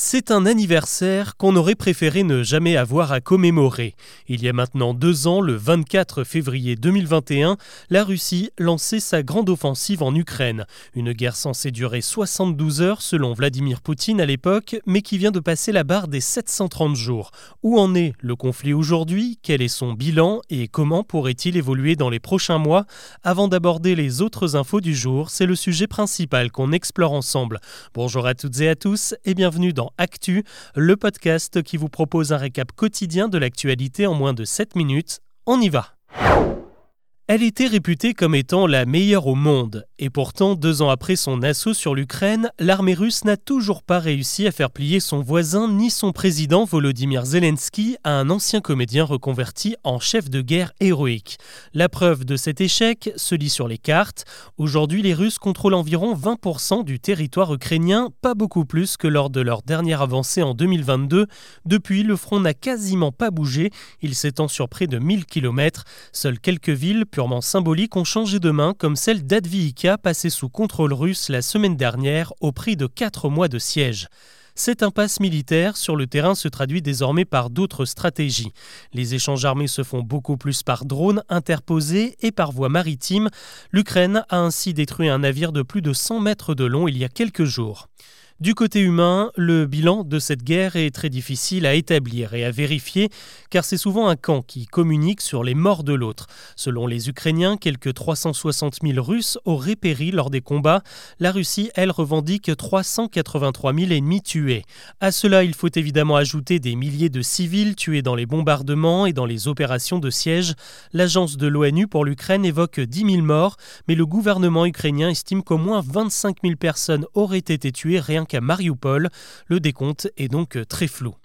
C'est un anniversaire qu'on aurait préféré ne jamais avoir à commémorer. Il y a maintenant deux ans, le 24 février 2021, la Russie lançait sa grande offensive en Ukraine. Une guerre censée durer 72 heures selon Vladimir Poutine à l'époque, mais qui vient de passer la barre des 730 jours. Où en est le conflit aujourd'hui? Quel est son bilan? Et comment pourrait-il évoluer dans les prochains mois? Avant d'aborder les autres infos du jour, c'est le sujet principal qu'on explore ensemble. Bonjour à toutes et à tous et bienvenue dans Actu, le podcast qui vous propose un récap quotidien de l'actualité en moins de 7 minutes. On y va elle était réputée comme étant la meilleure au monde, et pourtant, deux ans après son assaut sur l'Ukraine, l'armée russe n'a toujours pas réussi à faire plier son voisin ni son président Volodymyr Zelensky à un ancien comédien reconverti en chef de guerre héroïque. La preuve de cet échec se lit sur les cartes. Aujourd'hui, les Russes contrôlent environ 20% du territoire ukrainien, pas beaucoup plus que lors de leur dernière avancée en 2022. Depuis, le front n'a quasiment pas bougé, il s'étend sur près de 1000 km. Seules quelques villes, purement symboliques ont changé de main, comme celle d'Adviika, passée sous contrôle russe la semaine dernière au prix de quatre mois de siège. Cette impasse militaire sur le terrain se traduit désormais par d'autres stratégies. Les échanges armés se font beaucoup plus par drones interposés et par voie maritime. L'Ukraine a ainsi détruit un navire de plus de 100 mètres de long il y a quelques jours. Du côté humain, le bilan de cette guerre est très difficile à établir et à vérifier, car c'est souvent un camp qui communique sur les morts de l'autre. Selon les Ukrainiens, quelques 360 000 Russes auraient péri lors des combats. La Russie, elle, revendique 383 000 ennemis tués. À cela, il faut évidemment ajouter des milliers de civils tués dans les bombardements et dans les opérations de siège. L'agence de l'ONU pour l'Ukraine évoque 10 000 morts, mais le gouvernement ukrainien estime qu'au moins 25 000 personnes auraient été tuées rien qu'à Mariupol. Le décompte est donc très flou.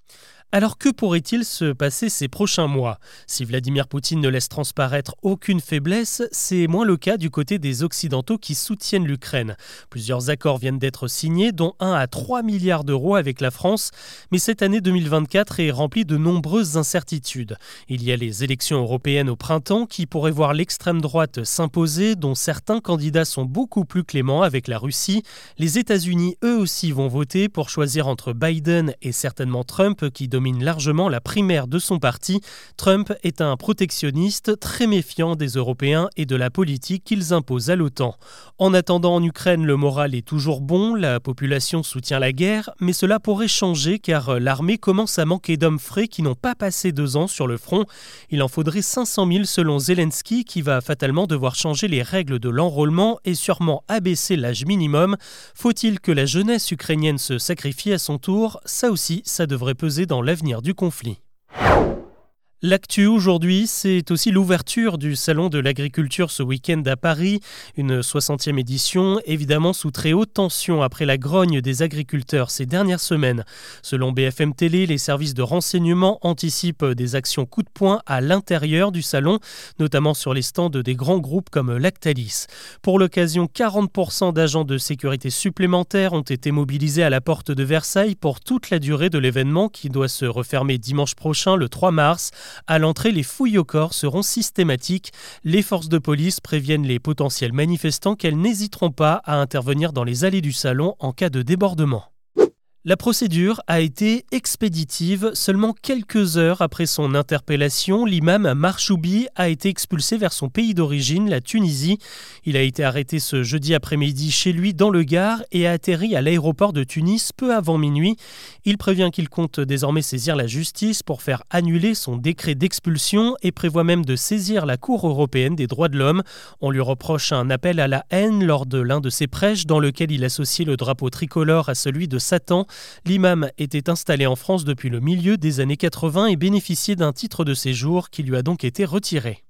Alors que pourrait-il se passer ces prochains mois? Si Vladimir Poutine ne laisse transparaître aucune faiblesse, c'est moins le cas du côté des Occidentaux qui soutiennent l'Ukraine. Plusieurs accords viennent d'être signés, dont un à 3 milliards d'euros avec la France, mais cette année 2024 est remplie de nombreuses incertitudes. Il y a les élections européennes au printemps qui pourraient voir l'extrême droite s'imposer, dont certains candidats sont beaucoup plus cléments avec la Russie. Les États-Unis, eux aussi, vont voter pour choisir entre Biden et certainement Trump qui domine largement la primaire de son parti, Trump est un protectionniste très méfiant des Européens et de la politique qu'ils imposent à l'OTAN. En attendant, en Ukraine, le moral est toujours bon, la population soutient la guerre, mais cela pourrait changer car l'armée commence à manquer d'hommes frais qui n'ont pas passé deux ans sur le front. Il en faudrait 500 000 selon Zelensky qui va fatalement devoir changer les règles de l'enrôlement et sûrement abaisser l'âge minimum. Faut-il que la jeunesse ukrainienne se sacrifie à son tour? Ça aussi, ça devrait peser dans la l'avenir du conflit. L'actu aujourd'hui, c'est aussi l'ouverture du Salon de l'agriculture ce week-end à Paris, une 60e édition, évidemment sous très haute tension après la grogne des agriculteurs ces dernières semaines. Selon BFM Télé, les services de renseignement anticipent des actions coup de poing à l'intérieur du salon, notamment sur les stands des grands groupes comme Lactalis. Pour l'occasion, 40% d'agents de sécurité supplémentaires ont été mobilisés à la porte de Versailles pour toute la durée de l'événement qui doit se refermer dimanche prochain, le 3 mars. À l'entrée, les fouilles au corps seront systématiques. Les forces de police préviennent les potentiels manifestants qu'elles n'hésiteront pas à intervenir dans les allées du salon en cas de débordement. La procédure a été expéditive. Seulement quelques heures après son interpellation, l'imam Marchoubi a été expulsé vers son pays d'origine, la Tunisie. Il a été arrêté ce jeudi après-midi chez lui dans le Gard et a atterri à l'aéroport de Tunis peu avant minuit. Il prévient qu'il compte désormais saisir la justice pour faire annuler son décret d'expulsion et prévoit même de saisir la Cour européenne des droits de l'homme. On lui reproche un appel à la haine lors de l'un de ses prêches dans lequel il associait le drapeau tricolore à celui de Satan. L'imam était installé en France depuis le milieu des années 80 et bénéficiait d'un titre de séjour qui lui a donc été retiré.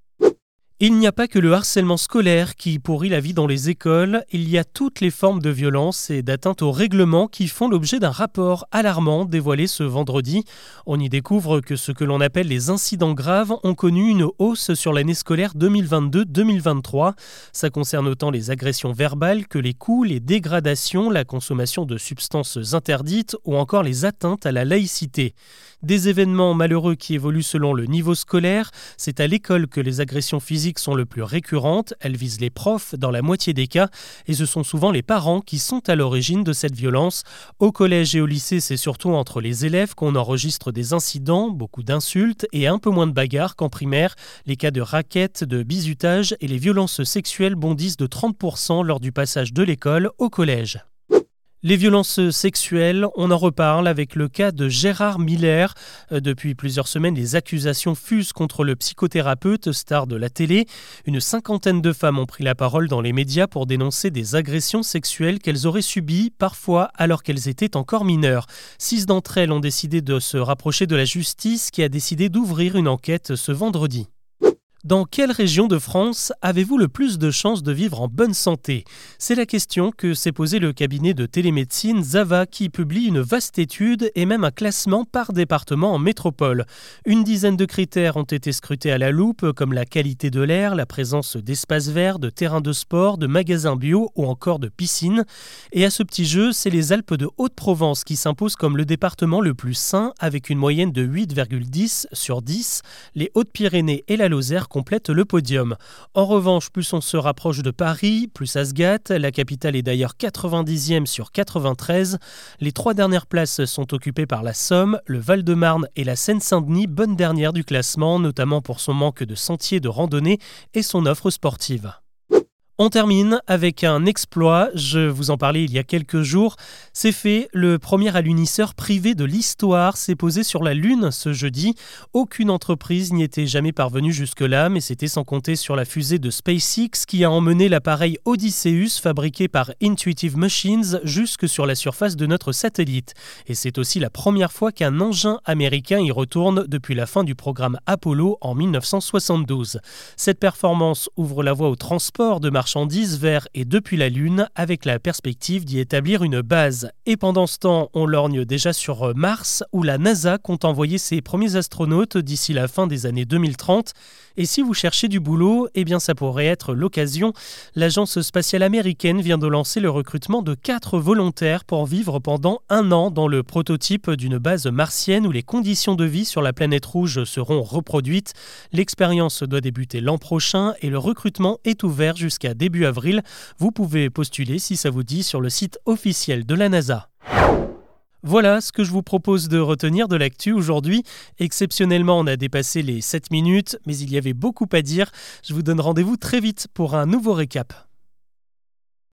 Il n'y a pas que le harcèlement scolaire qui pourrit la vie dans les écoles, il y a toutes les formes de violence et d'atteinte au règlement qui font l'objet d'un rapport alarmant dévoilé ce vendredi. On y découvre que ce que l'on appelle les incidents graves ont connu une hausse sur l'année scolaire 2022-2023. Ça concerne autant les agressions verbales que les coups, les dégradations, la consommation de substances interdites ou encore les atteintes à la laïcité. Des événements malheureux qui évoluent selon le niveau scolaire, c'est à l'école que les agressions physiques sont le plus récurrentes, elles visent les profs dans la moitié des cas, et ce sont souvent les parents qui sont à l'origine de cette violence. Au collège et au lycée, c'est surtout entre les élèves qu'on enregistre des incidents, beaucoup d'insultes et un peu moins de bagarres qu'en primaire. Les cas de raquettes, de bizutage et les violences sexuelles bondissent de 30% lors du passage de l'école au collège. Les violences sexuelles, on en reparle avec le cas de Gérard Miller. Euh, depuis plusieurs semaines, les accusations fusent contre le psychothérapeute star de la télé. Une cinquantaine de femmes ont pris la parole dans les médias pour dénoncer des agressions sexuelles qu'elles auraient subies, parfois alors qu'elles étaient encore mineures. Six d'entre elles ont décidé de se rapprocher de la justice qui a décidé d'ouvrir une enquête ce vendredi. Dans quelle région de France avez-vous le plus de chances de vivre en bonne santé? C'est la question que s'est posée le cabinet de télémédecine Zava qui publie une vaste étude et même un classement par département en métropole. Une dizaine de critères ont été scrutés à la loupe comme la qualité de l'air, la présence d'espaces verts, de terrains de sport, de magasins bio ou encore de piscines. Et à ce petit jeu, c'est les Alpes de Haute-Provence qui s'imposent comme le département le plus sain avec une moyenne de 8,10 sur 10. Les Hautes-Pyrénées et la Lozère complète le podium. En revanche, plus on se rapproche de Paris, plus ça se gâte. La capitale est d'ailleurs 90e sur 93. Les trois dernières places sont occupées par la Somme, le Val-de-Marne et la Seine-Saint-Denis, bonne dernière du classement, notamment pour son manque de sentiers de randonnée et son offre sportive. On termine avec un exploit, je vous en parlais il y a quelques jours. C'est fait, le premier alunisseur privé de l'histoire s'est posé sur la Lune ce jeudi. Aucune entreprise n'y était jamais parvenue jusque-là, mais c'était sans compter sur la fusée de SpaceX qui a emmené l'appareil Odysseus fabriqué par Intuitive Machines jusque sur la surface de notre satellite. Et c'est aussi la première fois qu'un engin américain y retourne depuis la fin du programme Apollo en 1972. Cette performance ouvre la voie au transport de marchandises vers et depuis la Lune avec la perspective d'y établir une base. Et pendant ce temps, on lorgne déjà sur Mars où la NASA compte envoyer ses premiers astronautes d'ici la fin des années 2030. Et si vous cherchez du boulot, eh bien ça pourrait être l'occasion. L'agence spatiale américaine vient de lancer le recrutement de quatre volontaires pour vivre pendant un an dans le prototype d'une base martienne où les conditions de vie sur la planète rouge seront reproduites. L'expérience doit débuter l'an prochain et le recrutement est ouvert début avril. Vous pouvez postuler si ça vous dit sur le site officiel de la NASA. Voilà ce que je vous propose de retenir de l'actu aujourd'hui. Exceptionnellement, on a dépassé les 7 minutes, mais il y avait beaucoup à dire. Je vous donne rendez-vous très vite pour un nouveau récap.